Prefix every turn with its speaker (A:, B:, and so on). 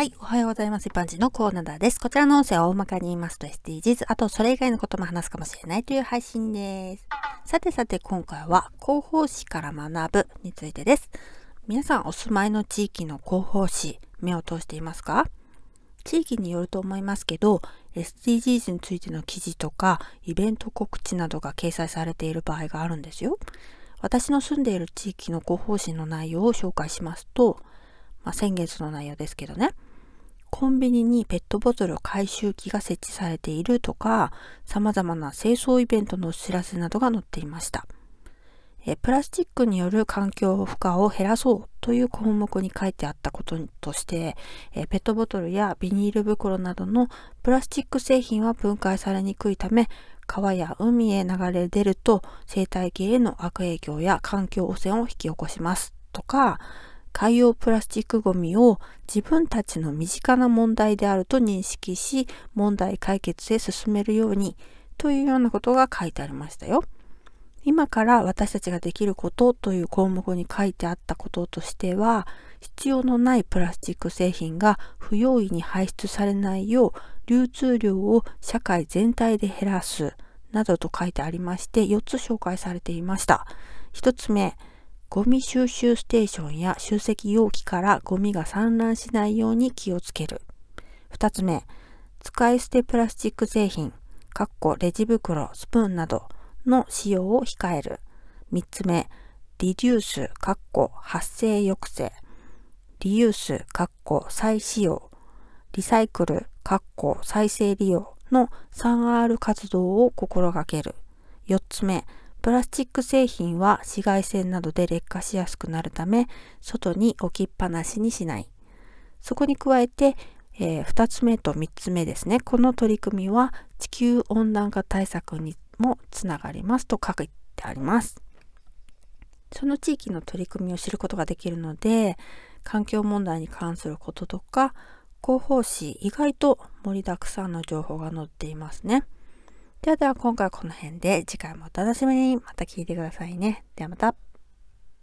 A: はい。おはようございます。一般人のコーナーです。こちらの音声は大まかに言いますと SDGs、あとそれ以外のことも話すかもしれないという配信です。さてさて今回は広報誌から学ぶについてです。皆さんお住まいの地域の広報誌、目を通していますか？地域によると思いますけど、SDGs についての記事とかイベント告知などが掲載されている場合があるんですよ。私の住んでいる地域の広報誌の内容を紹介しますと、まあ、先月の内容ですけどね。コンビニにペットボトル回収機が設置されているとか、様々な清掃イベントのお知らせなどが載っていました。えプラスチックによる環境負荷を減らそうという項目に書いてあったこととしてえペットボトルやビニール袋などのプラスチック製品は分解されにくいため川や海へ流れ出ると生態系への悪影響や環境汚染を引き起こしますとか海洋プラスチックごみを自分たちの身近な問題であると認識し、問題解決へ進めるようにというようなことが書いてありましたよ。今から私たちができることという項目に書いてあったこととしては、必要のないプラスチック製品が不用意に排出されないよう流通量を社会全体で減らすなどと書いてありまして4つ紹介されていました。1つ目、ゴミ収集ステーションや集積容器からゴミが散乱しないように気をつける。二つ目、使い捨てプラスチック製品、かっこレジ袋、スプーンなどの使用を控える。三つ目、リデュース、かっこ発生抑制、リユース、かっこ再使用、リサイクル、かっこ再生利用の 3R 活動を心がける。四つ目、プラスチック製品は紫外線などで劣化しやすくなるため、外に置きっぱなしにしない。そこに加えて、えー、2つ目と3つ目ですね。この取り組みは地球温暖化対策にもつながりますと書いてあります。その地域の取り組みを知ることができるので、環境問題に関することとか、広報誌意外と盛りだくさんの情報が載っていますね。ではでは今回はこの辺で次回もお楽しみにまた聞いてくださいね。ではまた。